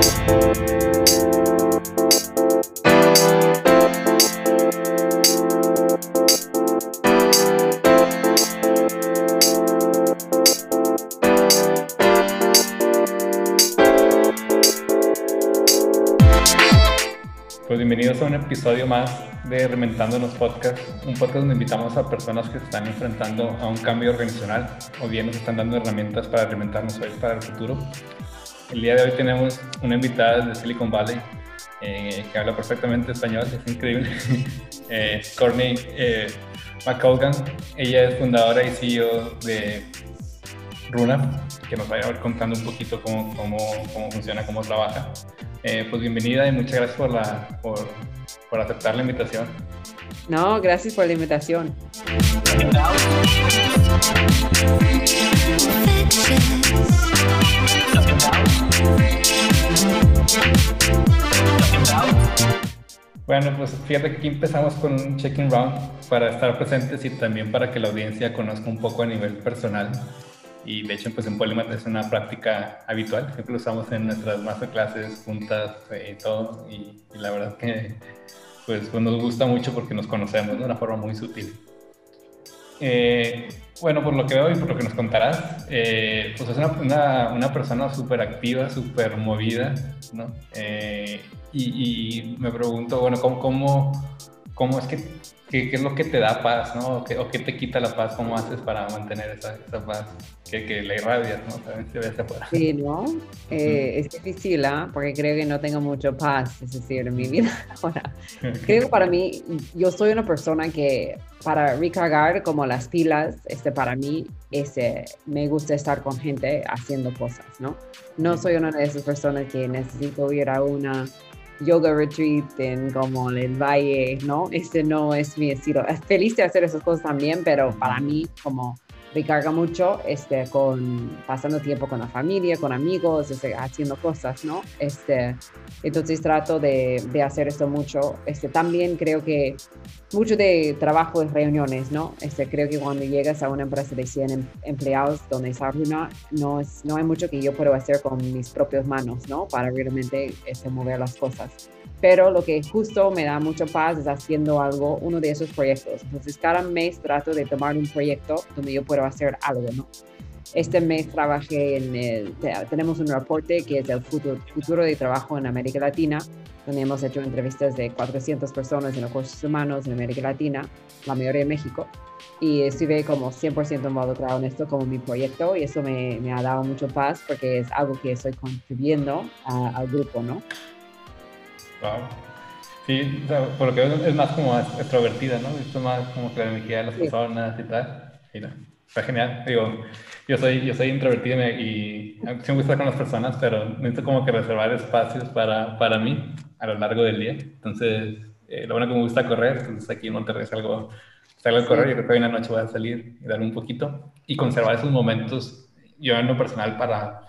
Pues bienvenidos a un episodio más de Reventando los Podcasts, un podcast donde invitamos a personas que se están enfrentando a un cambio organizacional o bien nos están dando herramientas para alimentarnos hoy para el futuro. El día de hoy tenemos una invitada de Silicon Valley eh, que habla perfectamente español, es increíble. eh, Courtney eh, McColgan, ella es fundadora y CEO de Runa, que nos va a ir contando un poquito cómo, cómo, cómo funciona, cómo trabaja. Eh, pues bienvenida y muchas gracias por, la, por, por, aceptar la invitación. No, gracias por la invitación. Bueno, pues fíjate que aquí empezamos con un check-in round para estar presentes y también para que la audiencia conozca un poco a nivel personal y de hecho pues en Polymath es una práctica habitual, siempre lo usamos en nuestras masterclasses juntas eh, y todo y, y, la verdad que pues, pues, nos gusta mucho porque nos conocemos de una forma muy sutil. Eh, bueno, por lo que veo y por lo que nos contarás, eh, pues es una, una, persona súper activa, súper movida, ¿no? Eh, y, me pregunto, bueno, ¿cómo, cómo, cómo es que ¿Qué, ¿Qué, es lo que te da paz, no? ¿O qué, ¿O qué, te quita la paz? ¿Cómo haces para mantener esa, esa paz? Que, que la irradias, ¿no? También se ve hacia afuera. Sí, ¿no? Eh, es difícil, ¿eh? Porque creo que no tengo mucho paz, es decir, en mi vida ahora. Creo que para mí, yo soy una persona que para recargar como las pilas, este, para mí, ese, me gusta estar con gente haciendo cosas, ¿no? No soy una de esas personas que necesito ir a una yoga retreat en como el valle, ¿no? Este no es mi estilo. Es feliz de hacer esas cosas también, pero para mí como recarga mucho este, con pasando tiempo con la familia, con amigos, este, haciendo cosas, ¿no? Este, entonces trato de, de, hacer esto mucho. Este, también creo que mucho de trabajo es reuniones, ¿no? Este, creo que cuando llegas a una empresa de 100 empleados donde está una, no, es, no hay mucho que yo puedo hacer con mis propias manos, ¿no? Para realmente este, mover las cosas pero lo que justo me da mucha paz es haciendo algo, uno de esos proyectos. Entonces, cada mes trato de tomar un proyecto donde yo puedo hacer algo, ¿no? Este mes trabajé en el, tenemos un reporte que es el futuro, futuro de trabajo en América Latina, donde hemos hecho entrevistas de 400 personas en recursos humanos en América Latina, la mayoría en México, y estuve como 100% involucrado en esto como mi proyecto y eso me, me, ha dado mucho paz porque es algo que estoy contribuyendo a, al grupo, ¿no? Wow. Sí, o sea, por lo que veo es más como extrovertida, ¿no? Esto más como que la energía de las sí. personas y tal. Y no, está genial. Digo, yo soy, yo soy introvertido y sí me gusta con las personas, pero necesito como que reservar espacios para, para mí a lo largo del día. Entonces, eh, lo bueno que me gusta correr, entonces aquí en Monterrey salgo, salgo a correr y creo que hoy en la noche voy a salir y dar un poquito y conservar esos momentos, yo en lo personal, para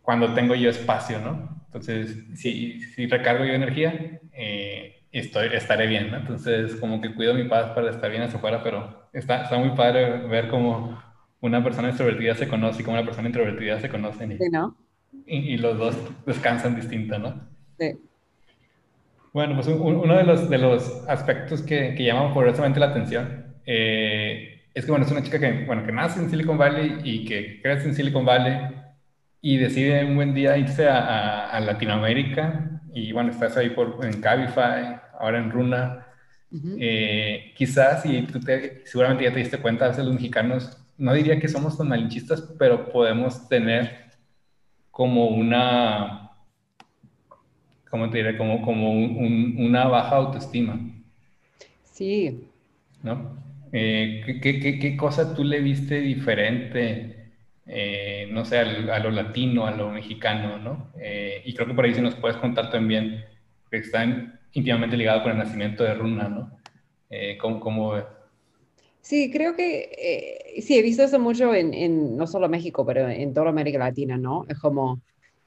cuando tengo yo espacio, ¿no? Entonces, si, si recargo yo energía, eh, estoy, estaré bien, ¿no? Entonces, como que cuido mi paz para estar bien hacia afuera, pero está, está muy padre ver cómo una persona extrovertida se conoce y cómo una persona introvertida se conocen. Y, sí, ¿no? y, y, los dos descansan distinto, ¿no? Sí. Bueno, pues un, uno de los, de los aspectos que, que llaman poderosamente la atención eh, es que, bueno, es una chica que, bueno, que nace en Silicon Valley y que crece en Silicon Valley y decide un buen día irse a, a, a Latinoamérica y bueno, estás ahí por, en Cabify, ahora en Runa. Uh -huh. eh, quizás, y tú te, seguramente ya te diste cuenta, a veces los mexicanos, no diría que somos tan malinchistas, pero podemos tener como una, ¿cómo te diré? Como, como un, un, una baja autoestima. Sí. ¿No? Eh, ¿qué, qué, ¿Qué cosa tú le viste diferente? Eh, no sé, a lo latino, a lo mexicano, ¿no? Eh, y creo que por ahí sí nos puedes contar también, que están íntimamente ligados con el nacimiento de Runa, ¿no? Eh, ¿cómo, ¿Cómo ves? Sí, creo que eh, sí, he visto eso mucho en, no solo México, pero en toda América Latina, ¿no? Es como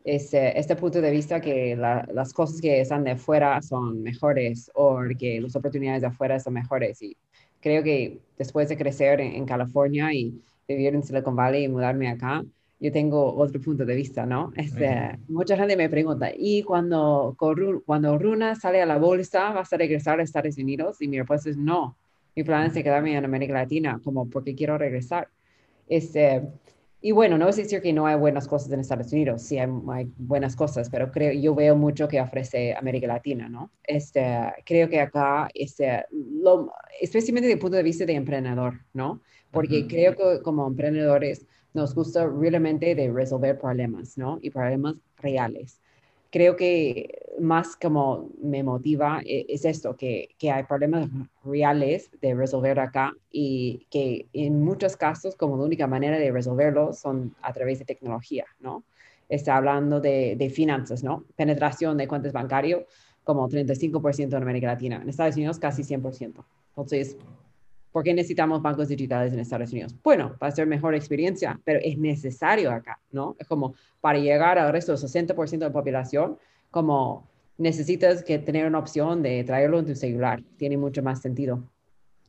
este, este punto de vista que la, las cosas que están de afuera son mejores o que las oportunidades de afuera son mejores. Y creo que después de crecer en California y vivir en Silicon Valley y mudarme acá, yo tengo otro punto de vista, ¿no? Este, Mucha gente me pregunta, ¿y cuando, cuando Runa sale a la bolsa, vas a regresar a Estados Unidos? Y mi respuesta es no. Mi plan es quedarme en América Latina, como porque quiero regresar. Este, y bueno, no es decir que no hay buenas cosas en Estados Unidos, sí hay, buenas cosas, pero creo, yo veo mucho que ofrece América Latina, ¿no? Este, creo que acá, este, lo, especialmente desde el punto de vista de emprendedor, ¿no? Porque creo que como emprendedores, nos gusta realmente de resolver problemas, ¿no? Y problemas reales. Creo que más como me motiva e, es esto, que, que hay problemas reales de resolver acá y que en muchos casos como la única manera de resolverlos son a través de tecnología, ¿no? Está hablando de, de finanzas, ¿no? Penetración de cuentas bancarios como 35% en América Latina. En Estados Unidos casi 100%. Entonces, ¿Por qué necesitamos bancos digitales en Estados Unidos? Bueno, para hacer mejor experiencia, pero es necesario acá, ¿no? Es como para llegar al resto del 60% de la población, como necesitas que tener una opción de traerlo en tu celular. Tiene mucho más sentido.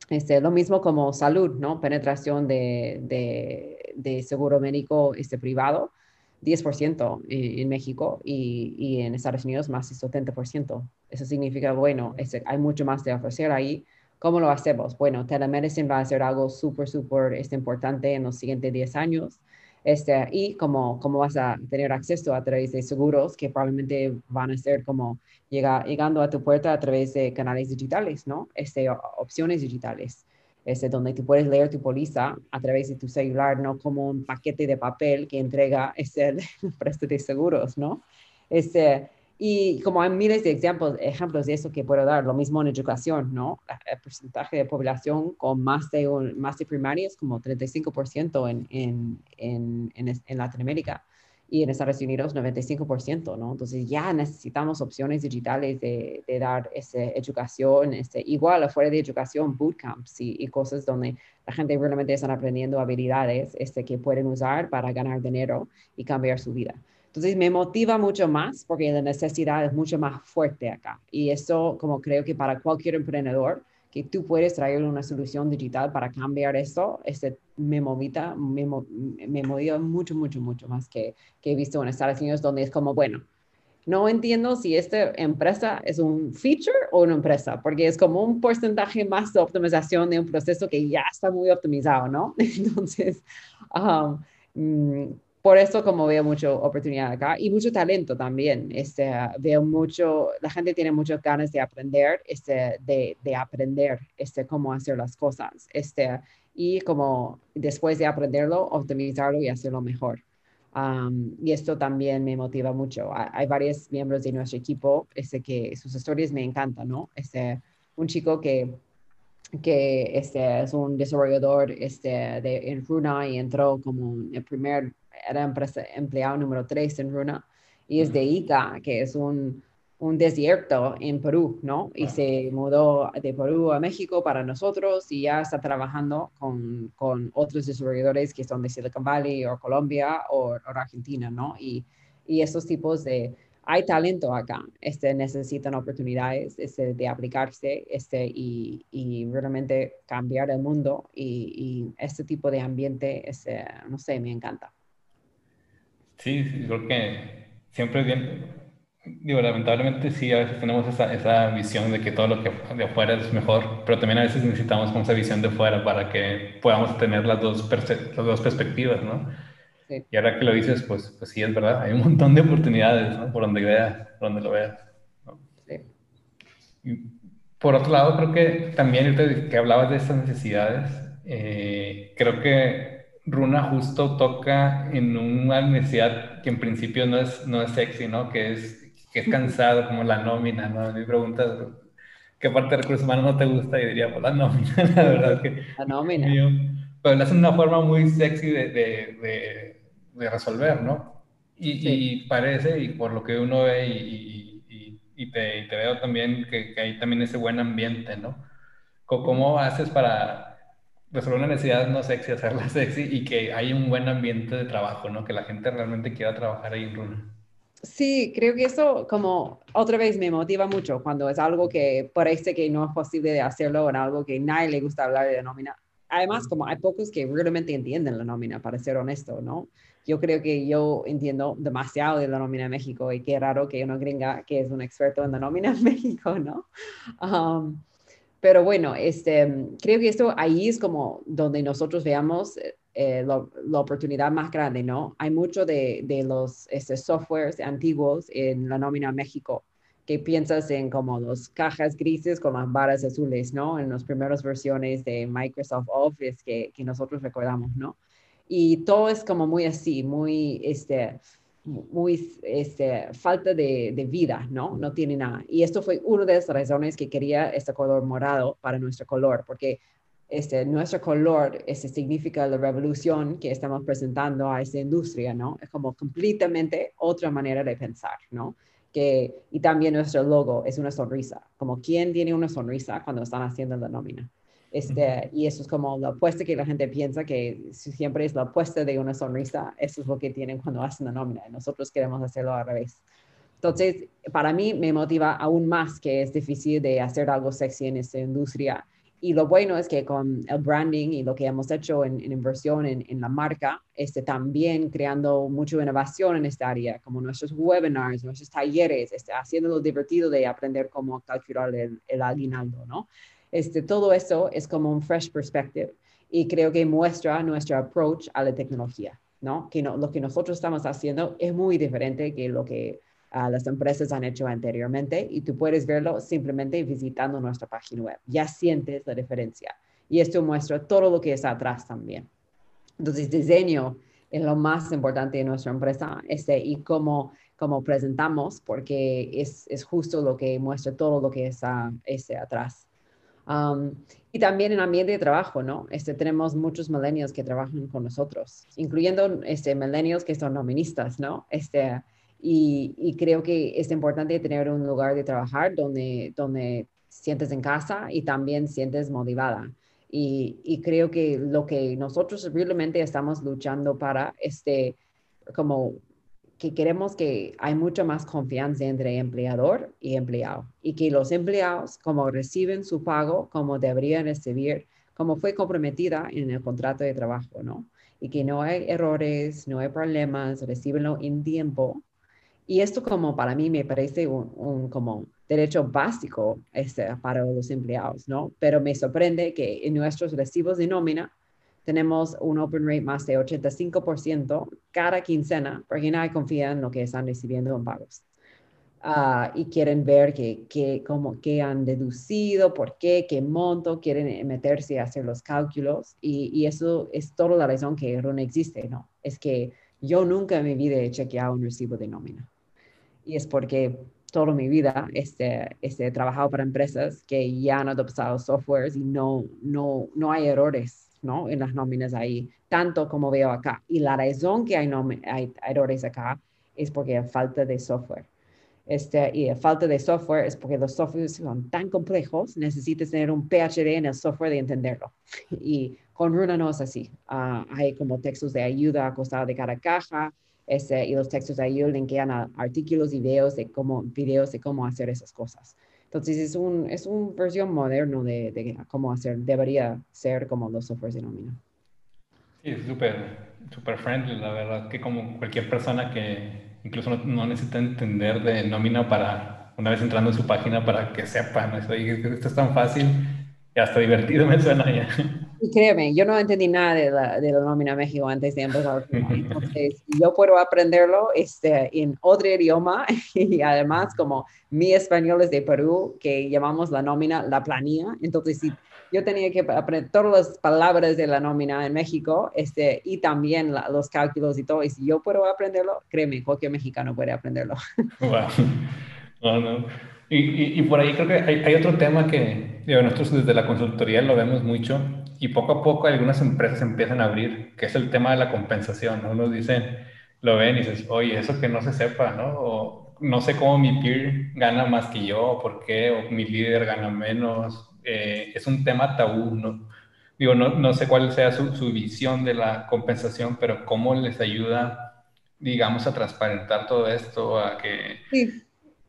Este, lo mismo como salud, ¿no? Penetración de, de, de seguro médico este, privado, 10% en, México y, y, en Estados Unidos más de 70%. Eso significa, bueno, este, hay mucho más de ofrecer ahí ¿Cómo lo hacemos? Bueno, telemedicine va a ser algo súper, súper este, importante en los siguientes 10 años. Este, y cómo, cómo vas a tener acceso a través de seguros que probablemente van a ser como llega, llegando a tu puerta a través de canales digitales, ¿no? Este, opciones digitales, este, donde tú puedes leer tu póliza a través de tu celular, no como un paquete de papel que entrega este, presto de seguros, ¿no? Este, y como hay miles de ejemplos, ejemplos de eso que puedo dar, lo mismo en educación, ¿no? El porcentaje de población con más de, un, más de primaria es como 35% en, en, en, en, Latinoamérica y en Estados Unidos 95%, ¿no? Entonces ya necesitamos opciones digitales de, de dar esa educación, este, igual afuera de educación, bootcamps y, y, cosas donde la gente realmente están aprendiendo habilidades este, que pueden usar para ganar dinero y cambiar su vida. Entonces me motiva mucho más porque la necesidad es mucho más fuerte acá. Y eso como creo que para cualquier emprendedor, que tú puedes traer una solución digital para cambiar esto, este, me, movita, me, me motiva mucho, mucho, mucho más que, que he visto en Estados Unidos, donde es como, bueno, no entiendo si esta empresa es un feature o una empresa, porque es como un porcentaje más de optimización de un proceso que ya está muy optimizado, ¿no? Entonces, um, mm, por eso como veo mucha oportunidad acá y mucho talento también. Este, veo mucho, la gente tiene muchas ganas de aprender, este, de, de aprender este, cómo hacer las cosas. Este, y como después de aprenderlo, optimizarlo y hacerlo mejor. y esto también me motiva mucho. Hay, varios miembros de nuestro equipo este, que sus historias me encantan, ¿no? Este, un chico que que este, es un desarrollador este, de, en Runa y entró como el primer era empresa, empleado número 3 en Runa, y es de Ica, que es un, un desierto en Perú, ¿no? Y se mudó de Perú a México para nosotros y ya está trabajando con, con otros desarrolladores que son de Silicon Valley o Colombia o, Argentina, ¿no? Y, y estos tipos de... Hay talento acá, este, necesitan oportunidades este, de aplicarse este, y, y realmente cambiar el mundo y, y este tipo de ambiente, este, no sé, me encanta. Sí, sí, creo que siempre es bien, digo, lamentablemente sí, a veces tenemos esa, esa visión de que todo lo que de afuera es mejor, pero también a veces necesitamos como esa visión de fuera para que podamos tener las dos, las dos perspectivas, ¿no? Sí. Y ahora que lo dices, pues, pues sí, es verdad, hay un montón de oportunidades, ¿no? Por donde veas, por donde lo veas. ¿no? Sí. Y por otro lado, creo que también que hablabas de estas necesidades, eh, creo que Runa justo toca en una necesidad que en principio no es, no es sexy, ¿no? Que es, que es cansado, como la nómina, ¿no? Me preguntas, ¿qué parte de recursos humanos no te gusta? Y diría, pues la nómina, la verdad que... La nómina. pero la hacen una forma muy sexy de, de, de, resolver, ¿no? Y, y, parece, y por lo que uno ve, y, y, y te, te, veo también, que, que hay también ese buen ambiente, ¿no? ¿Cómo haces para resolver una necesidad no sexy, hacerla sexy y que hay un buen ambiente de trabajo, ¿no? Que la gente realmente quiera trabajar ahí en Runa. Sí, creo que eso como otra vez me motiva mucho cuando es algo que parece que no es posible de hacerlo en algo que nadie le gusta hablar de la nómina. Además, como hay pocos que realmente entienden la nómina, para ser honesto, ¿no? yo creo que yo entiendo demasiado de la nómina en México y qué raro que una gringa que es un experto en la nómina en México, ¿no? Um, pero bueno, este, creo que esto ahí es como donde nosotros veamos eh, la oportunidad más grande, ¿no? Hay mucho de, de los este, softwares antiguos en la nómina México que piensas en como los cajas grises con las varas azules, ¿no? En las primeras versiones de Microsoft Office que, que nosotros recordamos, ¿no? Y todo es como muy así, muy, este, muy este, falta de, vida, ¿no? No tiene nada. Y esto fue una de las razones que quería este color morado para nuestro color, porque este, nuestro color este, significa la revolución que estamos presentando a esta industria, ¿no? Es como completamente otra manera de pensar, ¿no? Que, y también nuestro logo es una sonrisa, como quién tiene una sonrisa cuando están haciendo la nómina. Este, y eso es como la apuesta que la gente piensa que siempre es la apuesta de una sonrisa, eso es lo que tienen cuando hacen la nómina. Nosotros queremos hacerlo al revés. Entonces, para mí me motiva aún más que es difícil de hacer algo sexy en esta industria. Y lo bueno es que con el branding y lo que hemos hecho en, inversión en, la marca, este, también creando mucha innovación en esta área, como nuestros webinars, nuestros talleres, este, haciéndolo divertido de aprender cómo calcular el, el aguinaldo, ¿no? Este, todo eso es como un fresh perspective y creo que muestra nuestro approach a la tecnología, ¿no? Que no, lo que nosotros estamos haciendo es muy diferente que lo que uh, las empresas han hecho anteriormente y tú puedes verlo simplemente visitando nuestra página web. Ya sientes la diferencia y esto muestra todo lo que está atrás también. Entonces, diseño es lo más importante de nuestra empresa este, y cómo, cómo presentamos, porque es, es justo lo que muestra todo lo que está este, atrás y también en ambiente de trabajo, ¿no? Este, tenemos muchos millennials que trabajan con nosotros, incluyendo este, millennials que son noministas, ¿no? Este, y, y, creo que es importante tener un lugar de trabajar donde, donde sientes en casa y también sientes motivada. Y, y creo que lo que nosotros realmente estamos luchando para, este, como que queremos que hay mucha más confianza entre empleador y empleado y que los empleados como reciben su pago como deberían recibir, como fue comprometida en el contrato de trabajo, ¿no? Y que no hay errores, no hay problemas, recibenlo en tiempo. Y esto como para mí me parece un, un como derecho básico este, para los empleados, ¿no? Pero me sorprende que en nuestros recibos de nómina tenemos un open rate más de 85% cada quincena, porque nadie confía en lo que están recibiendo en pagos. Ah, y quieren ver qué que, que han deducido, por qué, qué monto, quieren meterse a hacer los cálculos. Y, y eso es toda la razón que RUN existe, ¿no? Es que yo nunca en mi vida he chequeado un recibo de nómina. Y es porque toda mi vida este, este, he trabajado para empresas que ya han adoptado softwares y no, no, no hay errores ¿no? En las nóminas ahí, tanto como veo acá. Y la razón que hay, hay errores acá es porque hay falta de software. Este, y la falta de software es porque los softwares son tan complejos, necesitas tener un PhD en el software de entenderlo. Y con Runa no es así. Ah, hay como textos de ayuda acostados de cada caja, este, y los textos de ayuda linkean a artículos y videos de cómo, videos de cómo hacer esas cosas. Entonces es un, es un versión moderno de, de, cómo hacer, debería ser como los softwares de nómina. Sí, súper, súper friendly, la verdad, que como cualquier persona que incluso no, necesita entender de nómina para, una vez entrando en su página, para que sepa, ¿no? Esto es tan fácil y hasta divertido me suena ya. Y créeme, yo no entendí nada de la, de la nómina México antes de empezar. Entonces, yo puedo aprenderlo este, en otro idioma y además como mi español es de Perú, que llamamos la nómina la planilla. Entonces, si yo tenía que aprender todas las palabras de la nómina en México este, y también los cálculos y todo. Y si yo puedo aprenderlo, créeme, cualquier mexicano puede aprenderlo. Wow. No, no. Y, y, por ahí creo que hay, hay otro tema que digo, nosotros desde la consultoría lo vemos mucho y poco a poco algunas empresas empiezan a abrir, que es el tema de la compensación, ¿no? Dicen, lo ven y dices, oye, eso que no se sepa, ¿no? O no sé cómo mi peer gana más que yo, por qué, o mi líder gana menos. Eh, es un tema tabú, ¿no? Digo, no, no sé cuál sea su, su, visión de la compensación, pero cómo les ayuda, digamos, a transparentar todo esto, a que... Sí.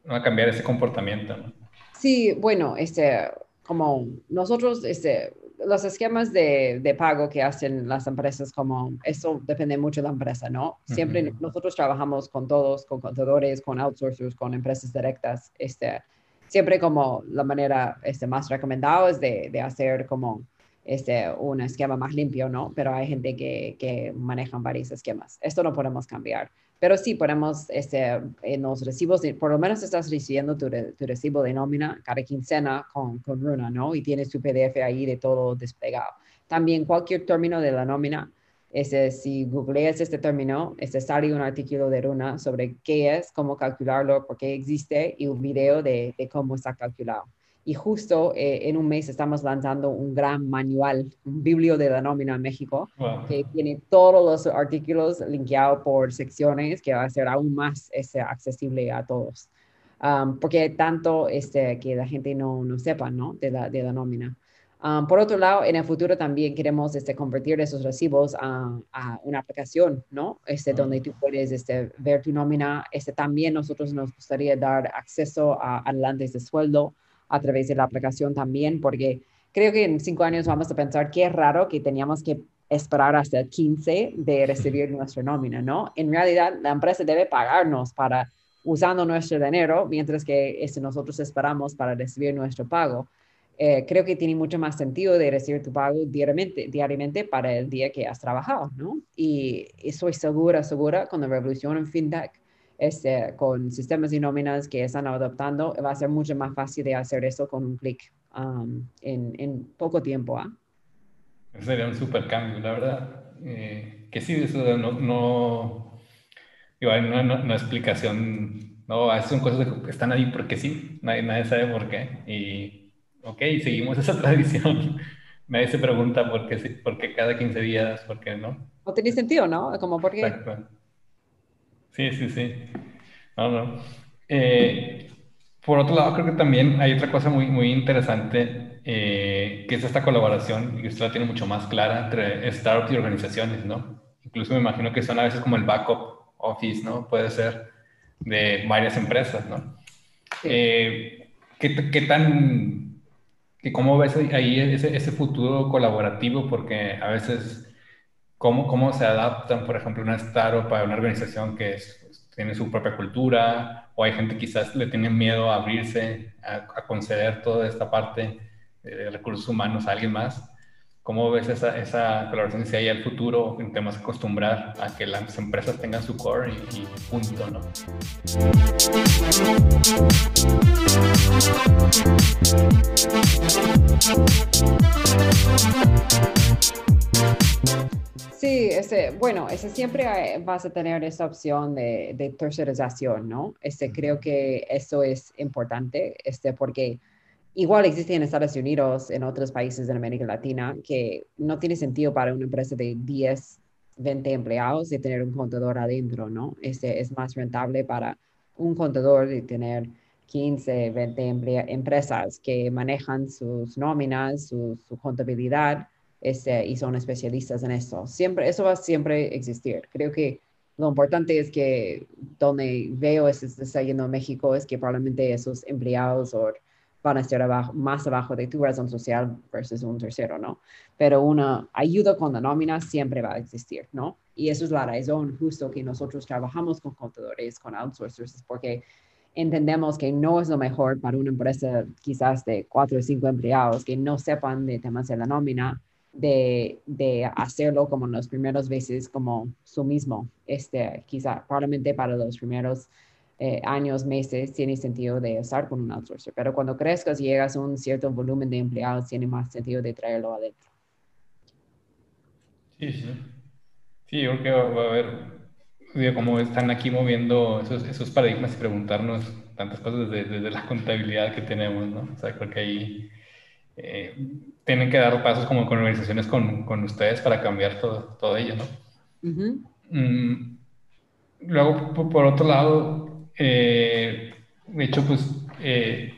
A cambiar ese comportamiento, ¿no? Sí, bueno, este, como nosotros, este, los esquemas de, de, pago que hacen las empresas, como eso depende mucho de la empresa, ¿no? Siempre nosotros trabajamos con todos, con contadores, con outsourcers, con empresas directas. Este, siempre como la manera este, más recomendada es de, de hacer como este, un esquema más limpio, ¿no? Pero hay gente que, que manejan varios esquemas. Esto no podemos cambiar. Pero sí podemos, este, en los recibos, por lo menos estás recibiendo tu, tu, recibo de nómina cada quincena con, con Runa, ¿no? Y tienes tu PDF ahí de todo desplegado. También cualquier término de la nómina, este, si googleas este término, este, sale un artículo de Runa sobre qué es, cómo calcularlo, por qué existe y un video de, de cómo está calculado. Y justo eh, en un mes estamos lanzando un gran manual, un biblio de la nómina en México, que tiene todos los artículos linkeados por secciones, que va a ser aún más este, accesible a todos. Um, porque tanto este, que la gente no, no sepa ¿no? De, la, de la nómina. Um, por otro lado, en el futuro también queremos este, convertir esos recibos a, a una aplicación, ¿no? Este, Donde tú puedes este, ver tu nómina. Este, también nosotros nos gustaría dar acceso a adelantes de sueldo a través de la aplicación también, porque creo que en cinco años vamos a pensar qué raro que teníamos que esperar hasta el 15 de recibir nuestra nómina, ¿no? En realidad, la empresa debe pagarnos para usando nuestro dinero, mientras que este, nosotros esperamos para recibir nuestro pago. Eh, creo que tiene mucho más sentido de recibir tu pago diariamente, diariamente para el día que has trabajado, ¿no? Y estoy segura, segura, con la revolución en FinTech, este, con sistemas y nóminas que están adoptando, va a ser mucho más fácil de hacer eso con un clic um, en, en, poco tiempo. ¿ah? Sería un super cambio, la verdad. Eh, que sí, eso no, no, igual no, no, no, explicación, no, son cosas que están ahí porque sí, nadie, nadie sabe por qué. Y, ok, seguimos esa tradición. Nadie se pregunta por qué, por qué cada 15 días, por qué no. No tiene sentido, ¿no? Como por qué. Exacto. Sí, sí, sí. No, no. Eh, por otro lado, creo que también hay otra cosa muy, muy interesante, eh, que es esta colaboración, y usted la tiene mucho más clara entre startups y organizaciones, ¿no? Incluso me imagino que son a veces como el backup office, ¿no? Puede ser de varias empresas, ¿no? Eh, ¿qué, ¿qué, tan, que cómo ves ahí ese, ese futuro colaborativo? Porque a veces cómo, cómo se adaptan, por ejemplo, una startup a una organización que tiene su propia cultura, o hay gente que quizás le tiene miedo a abrirse, a, conceder toda esta parte de recursos humanos a alguien más. ¿Cómo ves esa, esa colaboración si hay al futuro en temas de acostumbrar a que las empresas tengan su core y, y punto, ¿no? Sí, ese, bueno, ese siempre vas a tener esa opción de, de tercerización, ¿no? Este, creo que eso es importante, este, porque igual existe en Estados Unidos, en otros países de América Latina, que no tiene sentido para una empresa de 10, 20 empleados de tener un contador adentro, ¿no? Este, es más rentable para un contador de tener 15, 20 empresas que manejan sus nóminas, su, su contabilidad este, y son especialistas en eso. Siempre, eso va a siempre existir. Creo que lo importante es que donde veo está yendo a México es que probablemente esos empleados o van a estar abajo, más abajo de tu razón social versus un tercero, ¿no? Pero una ayuda con la nómina siempre va a existir, ¿no? Y eso es la razón justo que nosotros trabajamos con contadores, con outsourcers, porque entendemos que no es lo mejor para una empresa quizás de cuatro o cinco empleados que no sepan de temas de la nómina, de, hacerlo como en los primeros veces como su mismo. Este, quizá probablemente para los primeros eh, años, meses, tiene sentido de estar con un outsourcer, pero cuando crezcas y llegas a un cierto volumen de empleados, tiene más sentido de traerlo adentro. Sí, sí. Sí, yo creo que va a haber, como están aquí moviendo esos, esos paradigmas y preguntarnos tantas cosas desde, desde la contabilidad que tenemos, ¿no? O sea, creo que ahí eh, tienen que dar pasos como con organizaciones con, con ustedes para cambiar todo, todo ello, ¿no? Mm, luego, por, otro lado, eh, de hecho, pues, eh,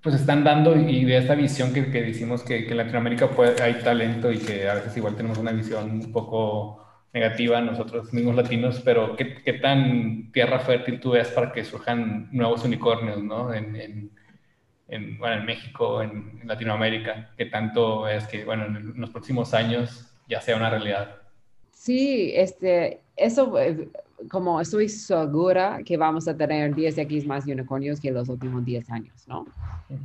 pues están dando y de esta visión que, que decimos que, que, en Latinoamérica puede, hay talento y que a veces igual tenemos una visión un poco negativa nosotros mismos latinos, pero ¿qué, qué tan tierra fértil tú ves para que surjan nuevos unicornios, ¿no? En, en, en, bueno, en México, en, Latinoamérica, que tanto es que, bueno, en los próximos años ya sea una realidad. Sí, este, eso, eh, como estoy segura que vamos a tener 10x más unicornios que los últimos 10 años, ¿no?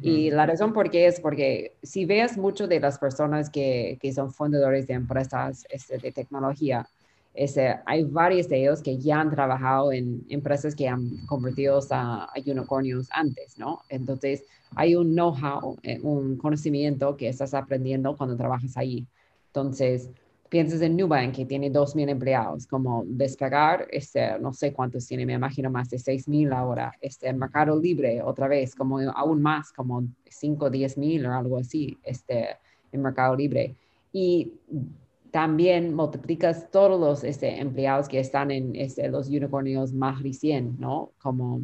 Y la razón por qué es porque si veas mucho de las personas que, que son fundadores de empresas este, de tecnología, este, hay varios de ellos que ya han trabajado en empresas que han convertido a, a unicornios antes, ¿no? Entonces, hay un know-how, eh, un conocimiento que estás aprendiendo cuando trabajas ahí. Entonces, piensas en Nubank, que tiene 2.000 empleados, como despegar, este, no sé cuántos tiene, me imagino más de 6.000 ahora. Este, Mercado Libre, otra vez, como aún más, como 5 o 10.000 o algo así, este, en Mercado Libre. Y también multiplicas todos los este, empleados que están en este, los unicornios más recién, ¿no? Como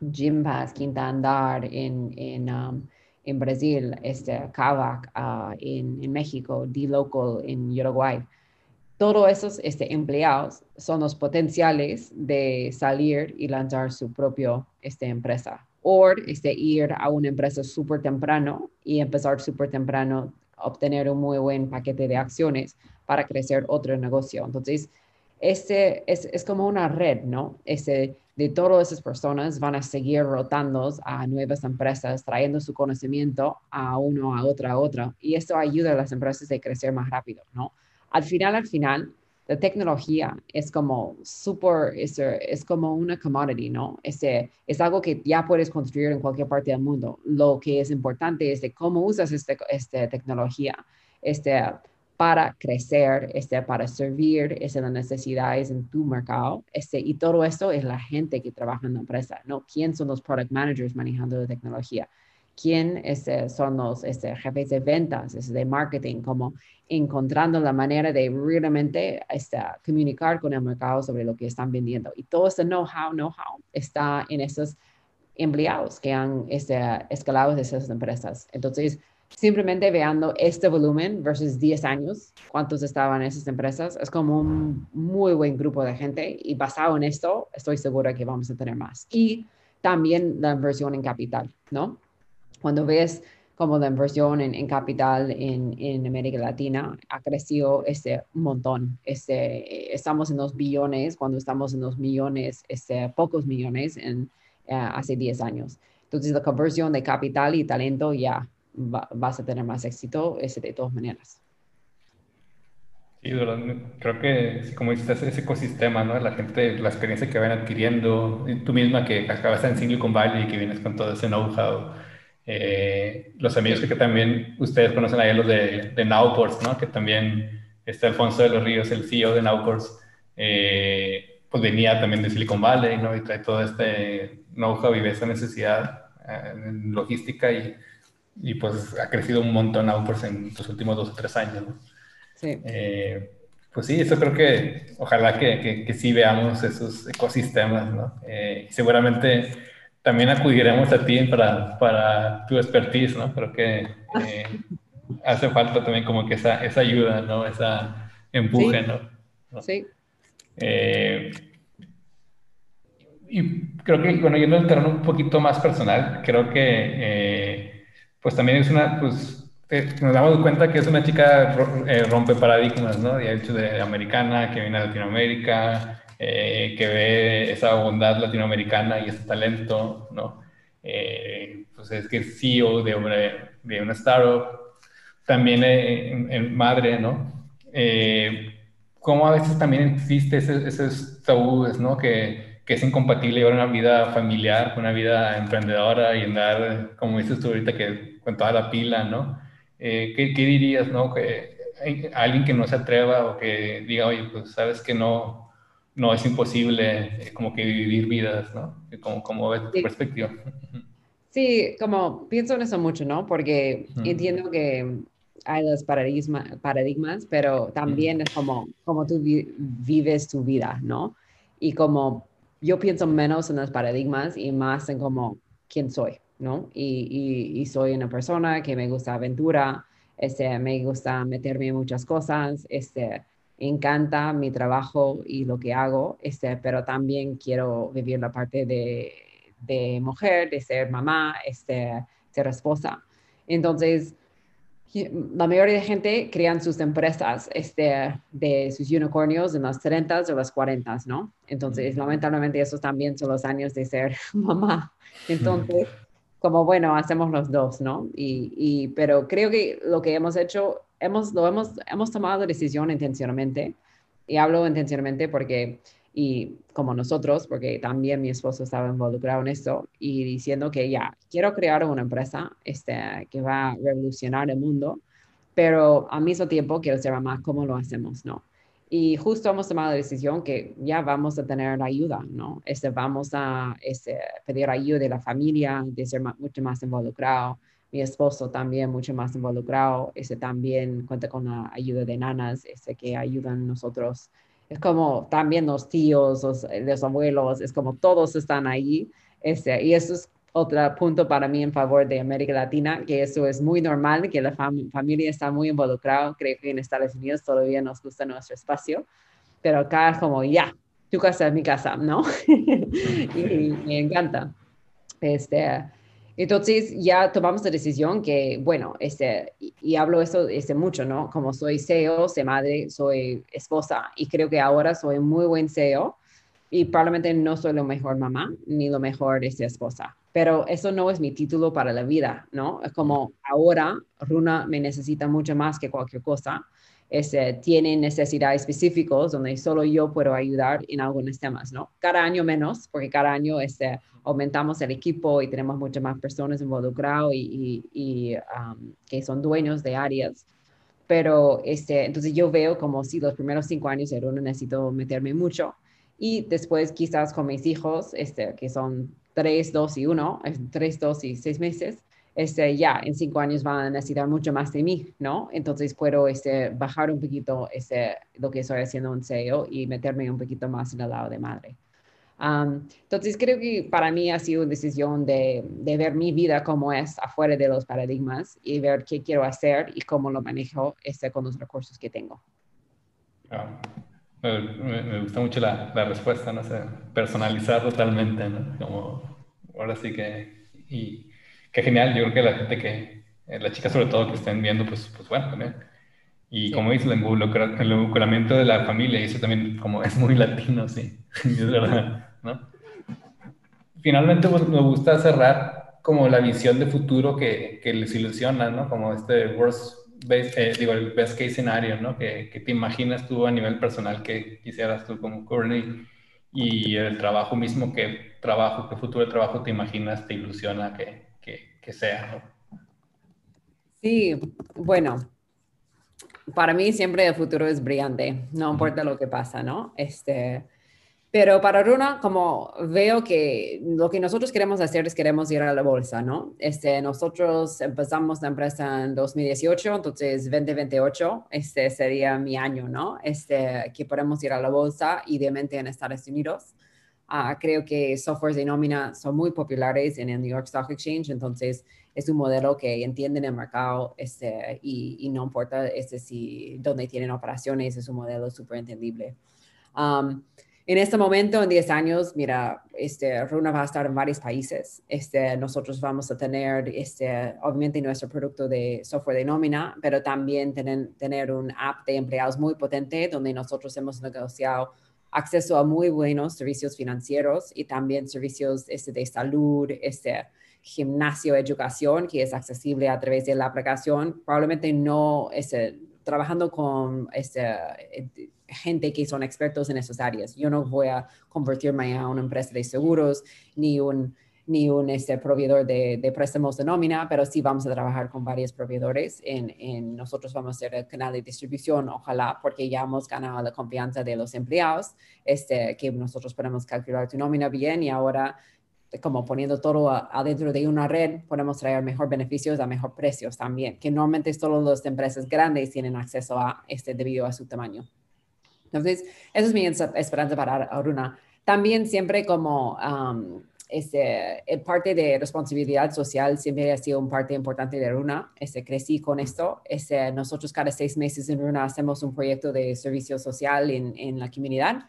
Gympass, Quinta Andar en, en, um, en Brasil, este, Kavak uh, en, en, México, D-Local en Uruguay. Todos esos este, empleados son los potenciales de salir y lanzar su propia este, empresa. O este, ir a una empresa súper temprano y empezar súper temprano, obtener un muy buen paquete de acciones para crecer otro negocio. Entonces, este es, es como una red, ¿no? Este, de todas esas personas van a seguir rotando a nuevas empresas, trayendo su conocimiento a uno, a otra, a otra. Y esto ayuda a las empresas a crecer más rápido, ¿no? Al final, al final, la tecnología es como súper, es, es, como una commodity, ¿no? Este, es algo que ya puedes construir en cualquier parte del mundo. Lo que es importante es de cómo usas esta este tecnología. Este, para crecer, este, para servir este, las necesidades en tu mercado. Este, y todo esto es la gente que trabaja en la empresa, ¿no? ¿Quién son los product managers manejando la tecnología? ¿Quién este, son los este, jefes de ventas, este, de marketing? Como encontrando la manera de realmente este, comunicar con el mercado sobre lo que están vendiendo. Y todo ese know-how, know-how está en esos empleados que han escalado de esas empresas. Entonces, simplemente veando este volumen versus 10 años, cuántos estaban en esas empresas, es como un muy buen grupo de gente y basado en esto, estoy segura que vamos a tener más. Y también la inversión en capital, ¿no? Cuando ves como la inversión en, capital en, en, América Latina ha crecido este, montón. Este, estamos en los billones, cuando estamos en los millones, este, pocos millones en, eh, hace 10 años. Entonces la conversión de capital y talento ya vas a tener más éxito ese, de todas maneras. Sí, creo que, como dices, ese ecosistema, ¿no? La gente, la experiencia que van adquiriendo, tú misma que acabas en Silicon Valley y que vienes con todo ese know-how, eh, los amigos que, también ustedes conocen ahí, los de, de Nowports, ¿no? Que también está Alfonso de los Ríos, el CEO de Nowports, eh, pues venía también de Silicon Valley, ¿no? Y trae todo este know-how y esa necesidad eh, logística y y pues ha crecido un montón por en los últimos dos o tres años. Sí. Eh, pues sí, eso creo que ojalá que, que, sí veamos esos ecosistemas, ¿no? Eh, seguramente también acudiremos a ti para, para tu expertise, ¿no? Creo que eh, hace falta también como que esa, esa ayuda, ¿no? Esa empuje, ¿no? Sí. y creo que, bueno, yendo al terreno un poquito más personal, creo que pues también es una, pues nos damos cuenta que es una chica eh, rompe paradigmas, ¿no? De hecho, de americana, que viene a Latinoamérica, eh, que ve esa bondad latinoamericana y ese talento, ¿no? Eh, pues es que es CEO de, una, de una startup, también en, madre, ¿no? cómo a veces también existe ese, esos tabúes, ¿no? Que, que es incompatible llevar una vida familiar una vida emprendedora y andar, como dices tú ahorita, que con toda la pila, ¿no? Eh, ¿qué, ¿qué, dirías, no? Que alguien que no se atreva o que diga, oye, pues sabes que no, no es imposible eh, como que vivir vidas, ¿no? Como, como ves tu perspectiva. Sí, como pienso en eso mucho, ¿no? Porque entiendo que hay los paradigmas, paradigmas pero también es como, como tú vives tu vida, ¿no? Y como yo pienso menos en los paradigmas y más en como quién soy, ¿no? Y, y, soy una persona que me gusta aventura, este, me gusta meterme en muchas cosas, este, encanta mi trabajo y lo que hago, este, pero también quiero vivir la parte de, de mujer, de ser mamá, este, ser esposa. Entonces, la mayoría de gente crean sus empresas este, de sus unicornios en las 30 o las 40, ¿no? Entonces, lamentablemente, esos también son los años de ser mamá. Entonces, como bueno, hacemos los dos, ¿no? Y, y, pero creo que lo que hemos hecho, hemos, lo hemos, hemos tomado la decisión intencionalmente. Y hablo intencionalmente porque y como nosotros, porque también mi esposo estaba involucrado en esto y diciendo que ya, quiero crear una empresa este, que va a revolucionar el mundo, pero al mismo tiempo quiero ser más cómo lo hacemos, ¿no? Y justo hemos tomado la decisión que ya vamos a tener ayuda, ¿no? Este, vamos a este, pedir ayuda de la familia, de ser mucho más involucrado. Mi esposo también mucho más involucrado. Este también cuenta con la ayuda de nanas este, que ayudan nosotros es como también los tíos, los, los abuelos, es como todos están ahí. Este, y eso es otro punto para mí en favor de América Latina, que eso es muy normal, que la familia está muy involucrada. Creo que en Estados Unidos todavía nos gusta nuestro espacio, pero acá es como, ya, tu casa es mi casa, ¿no? y, me encanta. Este, entonces ya tomamos la decisión que, bueno, este, y, hablo eso este, mucho, ¿no? Como soy CEO, soy madre, soy esposa y creo que ahora soy muy buen CEO y probablemente no soy la mejor mamá ni lo mejor este, esposa, pero eso no es mi título para la vida, ¿no? Es como ahora Runa me necesita mucho más que cualquier cosa este, tienen necesidades específicas donde solo yo puedo ayudar en algunos temas, ¿no? Cada año menos, porque cada año este, aumentamos el equipo y tenemos muchas más personas involucradas y, y, um, que son dueños de áreas. Pero este, entonces yo veo como si los primeros cinco años de no necesito meterme mucho y después quizás con mis hijos, este, que son tres, dos y uno, tres, dos y seis meses, este, ya en cinco años van a necesitar mucho más de mí, ¿no? Entonces puedo este, bajar un poquito este, lo que estoy haciendo en SEO y meterme un poquito más en el lado de madre. entonces creo que para mí ha sido una decisión de, de, ver mi vida como es afuera de los paradigmas y ver qué quiero hacer y cómo lo manejo este, con los recursos que tengo. Me, gusta mucho la, la, respuesta, ¿no? sé, personalizar totalmente, ¿no? Como ahora sí que... Y, qué genial. Yo creo que la gente que, eh, las chicas sobre todo que estén viendo, pues, pues bueno, también. Y como dices, el, involucramiento de la familia, y eso también como es muy latino, sí, es verdad, ¿no? Finalmente pues, me gusta cerrar como la visión de futuro que, que les ilusiona, ¿no? Como este worst base, eh, digo, el best case scenario, ¿no? Que, que, te imaginas tú a nivel personal que quisieras tú como Courtney y el trabajo mismo, que trabajo, qué futuro de trabajo te imaginas, te ilusiona que, que sea. Sí, bueno, para mí siempre el futuro es brillante, no importa lo que pasa, ¿no? Este, pero para Runa, como veo que lo que nosotros queremos hacer es queremos ir a la bolsa, ¿no? Este, nosotros empezamos la empresa en 2018, entonces 2028, este sería mi año, ¿no? Este, que podemos ir a la bolsa, idealmente en Estados Unidos. Ah, creo que softwares de nómina son muy populares en el New York Stock Exchange, entonces es un modelo que entienden el mercado este, y, no importa este, si dónde tienen operaciones, es un modelo súper entendible. Um, en este momento, en 10 años, mira, este, Runa va a estar en varios países. Este, nosotros vamos a tener, este, obviamente, nuestro producto de software de nómina, pero también tener, tener un app de empleados muy potente donde nosotros hemos negociado acceso a muy buenos servicios financieros y también servicios este, de salud, este, gimnasio, educación, que es accesible a través de la aplicación. Probablemente no este, trabajando con este, gente que son expertos en esas áreas. Yo no voy a convertirme a una empresa de seguros ni un ni un este, proveedor de, de, préstamos de nómina, pero sí vamos a trabajar con varios proveedores. En, nosotros vamos a ser el canal de distribución, ojalá, porque ya hemos ganado la confianza de los empleados, este, que nosotros podemos calcular tu nómina bien y ahora como poniendo todo adentro de una red, podemos traer mejor beneficios a mejor precios también, que normalmente solo las empresas grandes tienen acceso a este debido a su tamaño. Entonces, esa es mi esperanza para Aruna. También siempre como este, parte de responsabilidad social siempre ha sido un parte importante de Runa. Este, crecí con esto. Este, nosotros cada seis meses en Runa hacemos un proyecto de servicio social en, en la comunidad.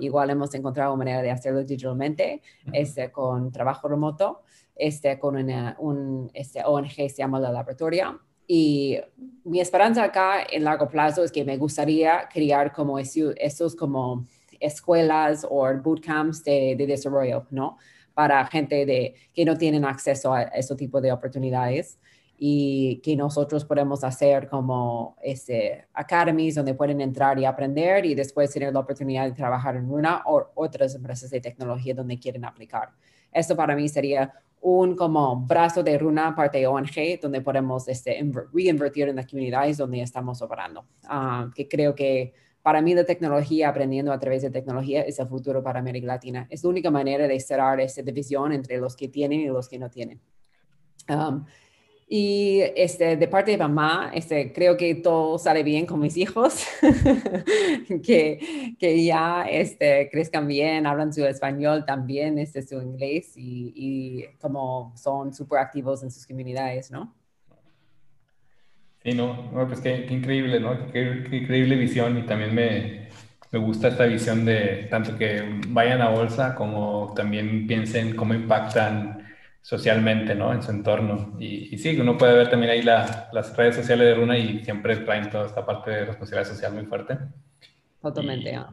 igual hemos encontrado manera de hacerlo digitalmente, este, con trabajo remoto, este, con una, un este, ONG se llama La Laboratoria. Y mi esperanza acá en largo plazo es que me gustaría crear como esos como escuelas o bootcamps de, de desarrollo, ¿no? Para gente de, que no tienen acceso a ese tipo de oportunidades y que nosotros podemos hacer como este, academies donde pueden entrar y aprender y después tener la oportunidad de trabajar en una o otras empresas de tecnología donde quieren aplicar. Esto para mí sería un como brazo de Runa, parte ONG, donde podemos este, reinvertir en las comunidades donde estamos operando. Ah, que creo que para mí la tecnología, aprendiendo a través de tecnología, es el futuro para América Latina. Es la única manera de cerrar esa división entre los que tienen y los que no tienen. Um, y este, de parte de mamá, este, creo que todo sale bien con mis hijos, que, que, ya este, crezcan bien, hablan su español también, este, su inglés y, y como son súper activos en sus comunidades, ¿no? Sí, no, pues qué, increíble, ¿no? Qué, increíble visión y también me, me, gusta esta visión de tanto que vayan a bolsa como también piensen cómo impactan socialmente, ¿no? En su entorno. Y, y sí, uno puede ver también ahí las redes sociales de Runa y siempre traen toda esta parte de responsabilidad social muy fuerte. Totalmente. Y, ah.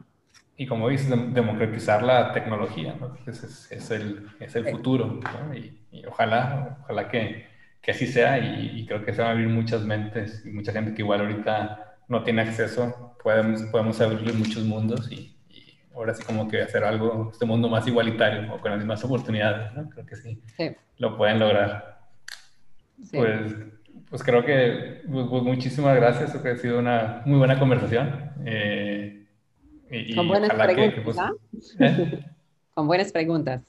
y como dices, democratizar la tecnología, ¿no? Es, es, el, es el futuro, ¿no? Y, y ojalá, ojalá que que así sea y, creo que se van a abrir muchas mentes y mucha gente que igual ahorita no tiene acceso, podemos, podemos abrirle muchos mundos y, ahora sí como que hacer algo, este mundo más igualitario o con las mismas oportunidades, ¿no? Creo que sí, lo pueden lograr. Pues, pues creo que pues, pues muchísimas gracias, creo que ha sido una muy buena conversación. Eh, y, Con buenas preguntas. Pues, ¿eh? Con buenas preguntas.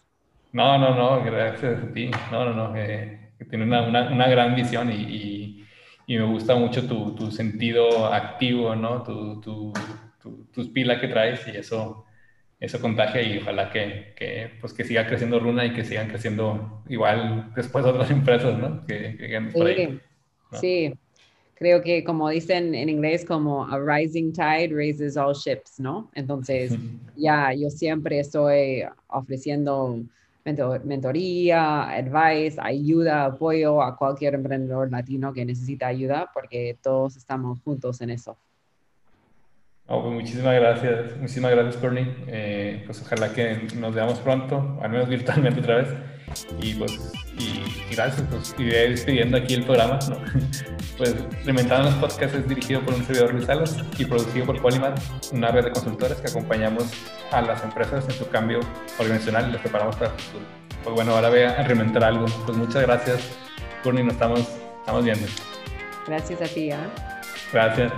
No, no, no, gracias a ti. No, no, no. Eh, que tiene una, una, gran visión y, y, me gusta mucho tu, tu sentido activo, ¿no? Tu, tu, tus pilas que traes y eso, eso contagia y ojalá que, que, pues que siga creciendo Runa y que sigan creciendo igual después otras empresas, ¿no? Que, que por ahí, sí, creo que como dicen en inglés, como a rising tide raises all ships, ¿no? Entonces, ya yo siempre estoy ofreciendo mentoría, advice, ayuda, apoyo a cualquier emprendedor latino que necesita ayuda, porque todos estamos juntos en eso. Pues muchísimas gracias, muchísimas gracias, Courtney. Eh, pues ojalá que nos veamos pronto, al menos virtualmente otra vez. Y pues, y, gracias, pues iré despidiendo aquí el programa. ¿no? Pues Reinventando los Podcasts es dirigido por un servidor Luis Salas y producido por Polymath, una red de consultores que acompañamos a las empresas en su cambio organizacional y los preparamos para el futuro. Pues bueno, ahora voy a reinventar algo. Pues muchas gracias, Courtney, nos estamos, estamos viendo. Gracias a ti. ¿eh? Gracias.